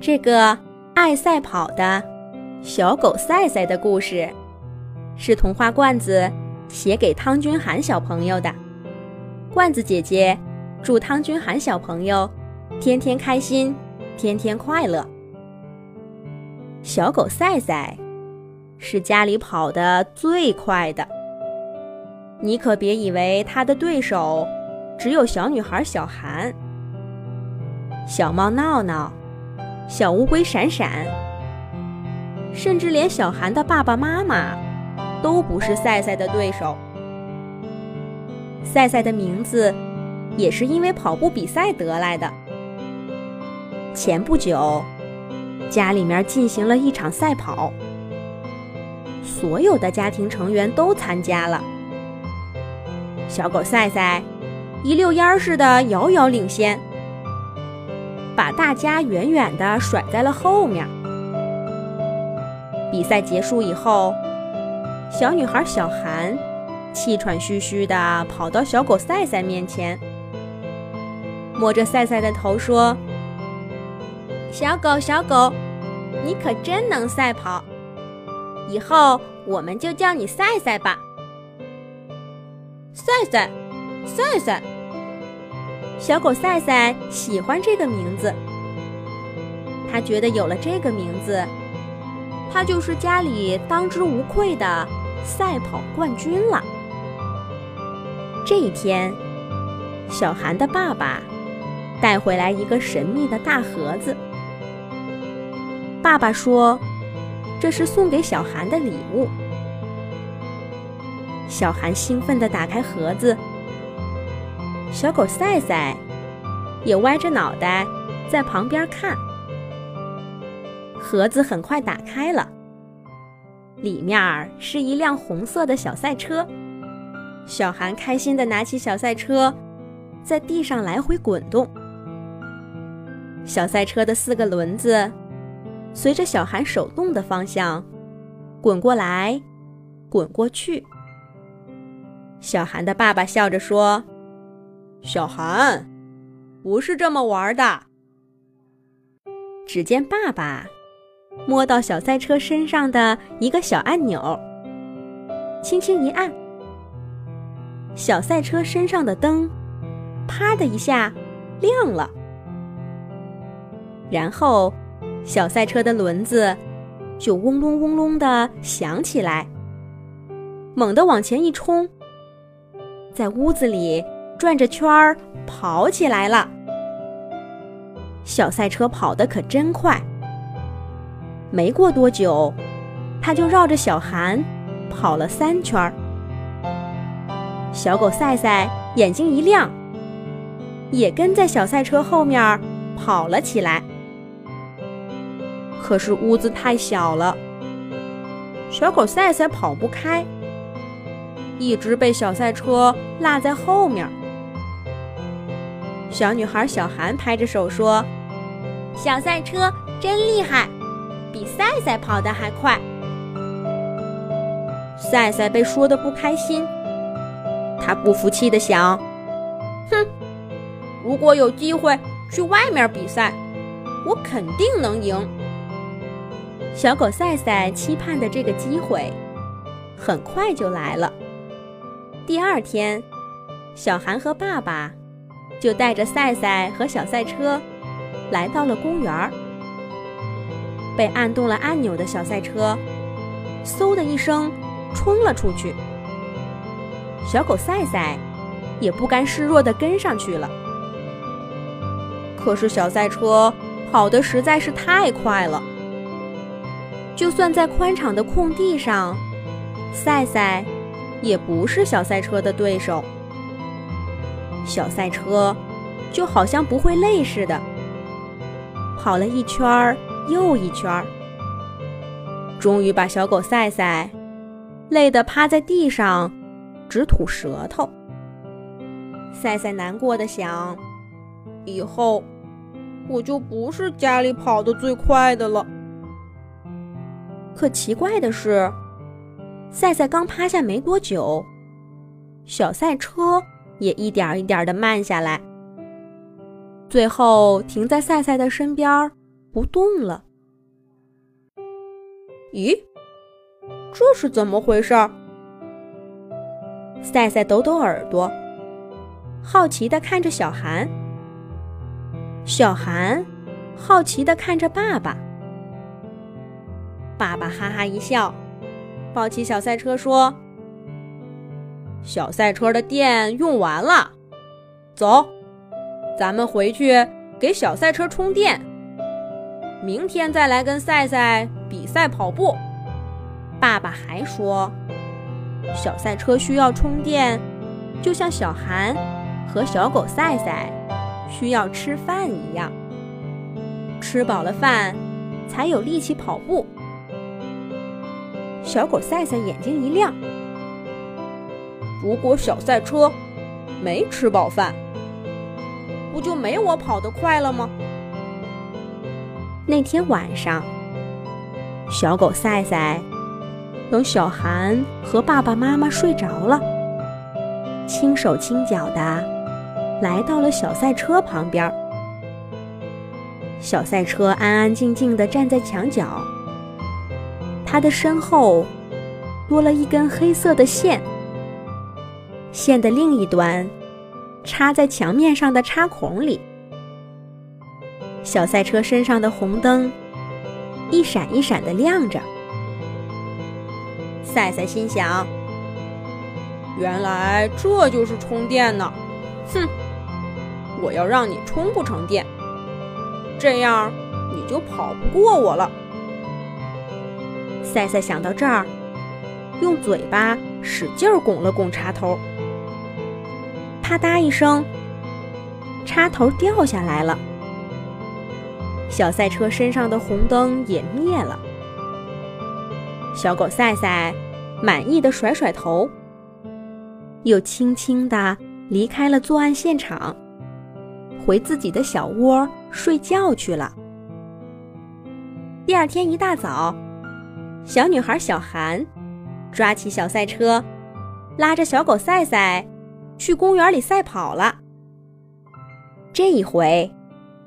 这个爱赛跑的小狗赛赛的故事，是童话罐子写给汤君涵小朋友的。罐子姐姐祝汤君涵小朋友天天开心，天天快乐。小狗赛赛是家里跑得最快的，你可别以为它的对手只有小女孩小韩。小猫闹闹、小乌龟闪闪，甚至连小韩的爸爸妈妈都不是赛赛的对手。赛赛的名字也是因为跑步比赛得来的。前不久，家里面进行了一场赛跑，所有的家庭成员都参加了。小狗赛赛一溜烟似的遥遥领先。把大家远远地甩在了后面。比赛结束以后，小女孩小韩气喘吁吁地跑到小狗赛赛面前，摸着赛赛的头说：“小狗，小狗，你可真能赛跑，以后我们就叫你赛赛吧。”赛赛，赛赛。小狗赛赛喜欢这个名字，他觉得有了这个名字，他就是家里当之无愧的赛跑冠军了。这一天，小韩的爸爸带回来一个神秘的大盒子。爸爸说：“这是送给小韩的礼物。”小韩兴奋地打开盒子。小狗赛赛也歪着脑袋在旁边看。盒子很快打开了，里面是一辆红色的小赛车。小韩开心地拿起小赛车，在地上来回滚动。小赛车的四个轮子随着小韩手动的方向滚过来，滚过去。小韩的爸爸笑着说。小韩，不是这么玩的。只见爸爸摸到小赛车身上的一个小按钮，轻轻一按，小赛车身上的灯啪的一下亮了，然后小赛车的轮子就嗡隆嗡隆的响起来，猛地往前一冲，在屋子里。转着圈儿跑起来了，小赛车跑得可真快。没过多久，它就绕着小韩跑了三圈儿。小狗赛赛眼睛一亮，也跟在小赛车后面跑了起来。可是屋子太小了，小狗赛赛跑不开，一直被小赛车落在后面。小女孩小韩拍着手说：“小赛车真厉害，比赛赛跑得还快。”赛赛被说的不开心，他不服气的想：“哼，如果有机会去外面比赛，我肯定能赢。”小狗赛赛期盼的这个机会，很快就来了。第二天，小韩和爸爸。就带着赛赛和小赛车来到了公园儿。被按动了按钮的小赛车，嗖的一声冲了出去。小狗赛赛也不甘示弱地跟上去了。可是小赛车跑得实在是太快了，就算在宽敞的空地上，赛赛也不是小赛车的对手。小赛车就好像不会累似的，跑了一圈儿又一圈儿，终于把小狗赛赛累得趴在地上直吐舌头。赛赛难过的想：以后我就不是家里跑得最快的了。可奇怪的是，赛赛刚趴下没多久，小赛车。也一点一点的慢下来，最后停在赛赛的身边，不动了。咦，这是怎么回事？赛赛抖抖耳朵，好奇的看着小韩。小韩好奇的看着爸爸。爸爸哈哈一笑，抱起小赛车说：“小赛车的电用完了，走，咱们回去给小赛车充电。明天再来跟赛赛比赛跑步。”爸爸还说：“小赛车需要充电，就像小韩和小狗赛赛需要吃饭一样，吃饱了饭才有力气跑步。”小狗赛赛眼睛一亮。如果小赛车没吃饱饭，不就没我跑得快了吗？那天晚上，小狗赛赛等小韩和爸爸妈妈睡着了，轻手轻脚的来到了小赛车旁边。小赛车安安静静的站在墙角。他的身后多了一根黑色的线，线的另一端插在墙面上的插孔里。小赛车身上的红灯一闪一闪的亮着。赛赛心想：“原来这就是充电呢！哼，我要让你充不成电，这样你就跑不过我了。”赛赛想到这儿，用嘴巴使劲拱了拱插头，啪嗒一声，插头掉下来了。小赛车身上的红灯也灭了。小狗赛赛满意的甩甩头，又轻轻地离开了作案现场，回自己的小窝睡觉去了。第二天一大早。小女孩小韩抓起小赛车，拉着小狗赛赛去公园里赛跑了。这一回，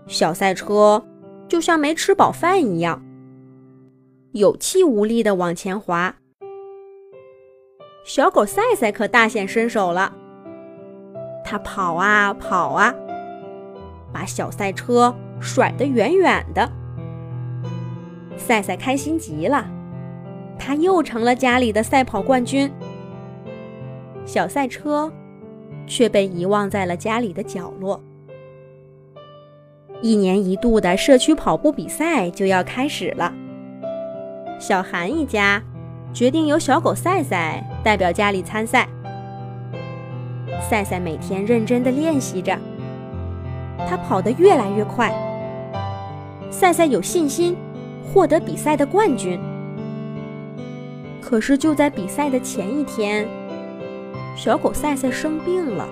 小赛车就像没吃饱饭一样，有气无力的往前滑。小狗赛赛可大显身手了，它跑啊跑啊，把小赛车甩得远远的。赛赛开心极了。他又成了家里的赛跑冠军，小赛车却被遗忘在了家里的角落。一年一度的社区跑步比赛就要开始了，小韩一家决定由小狗赛赛代表家里参赛。赛赛每天认真的练习着，他跑得越来越快。赛赛有信心获得比赛的冠军。可是就在比赛的前一天，小狗赛赛生病了。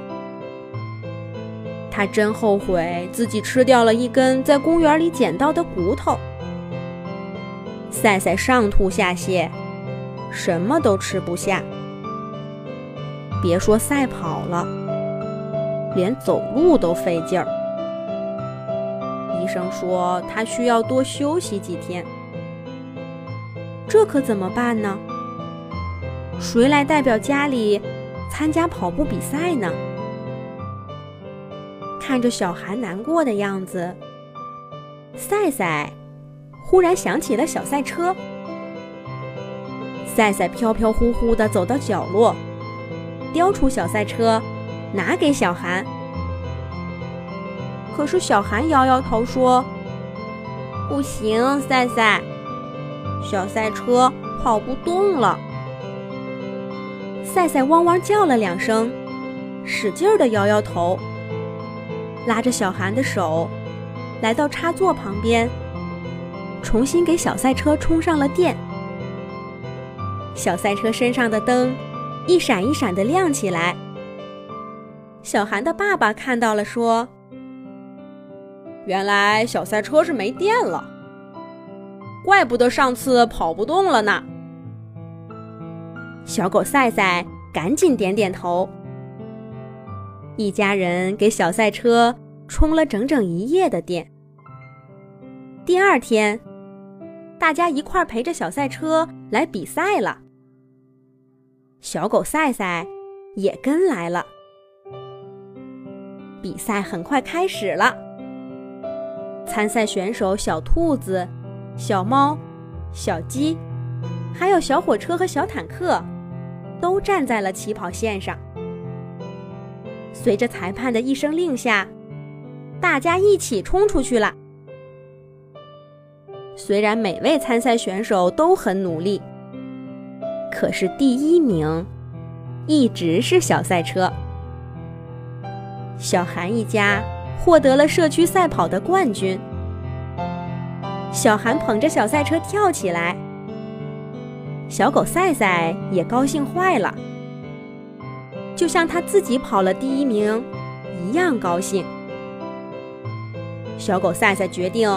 他真后悔自己吃掉了一根在公园里捡到的骨头。赛赛上吐下泻，什么都吃不下，别说赛跑了，连走路都费劲儿。医生说他需要多休息几天。这可怎么办呢？谁来代表家里参加跑步比赛呢？看着小韩难过的样子，赛赛忽然想起了小赛车。赛赛飘飘忽忽地走到角落，叼出小赛车，拿给小韩。可是小韩摇摇头说：“不行，赛赛，小赛车跑不动了。”赛赛汪汪叫了两声，使劲儿地摇摇头，拉着小韩的手，来到插座旁边，重新给小赛车充上了电。小赛车身上的灯一闪一闪地亮起来。小韩的爸爸看到了，说：“原来小赛车是没电了，怪不得上次跑不动了呢。”小狗赛赛赶紧点点头。一家人给小赛车充了整整一夜的电。第二天，大家一块陪着小赛车来比赛了。小狗赛赛也跟来了。比赛很快开始了。参赛选手小兔子、小猫、小鸡，还有小火车和小坦克，都站在了起跑线上。随着裁判的一声令下，大家一起冲出去了。虽然每位参赛选手都很努力，可是第一名一直是小赛车。小韩一家获得了社区赛跑的冠军。小韩捧着小赛车跳起来，小狗赛赛也高兴坏了，就像他自己跑了第一名一样高兴。小狗赛赛决定，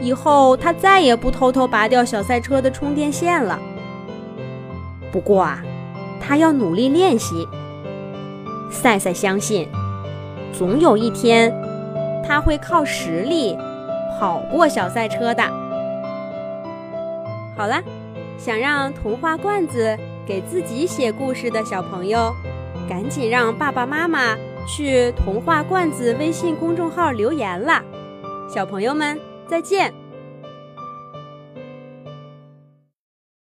以后他再也不偷偷拔掉小赛车的充电线了。不过啊，他要努力练习。赛赛相信。总有一天，他会靠实力跑过小赛车的。好了，想让童话罐子给自己写故事的小朋友，赶紧让爸爸妈妈去童话罐子微信公众号留言啦！小朋友们，再见。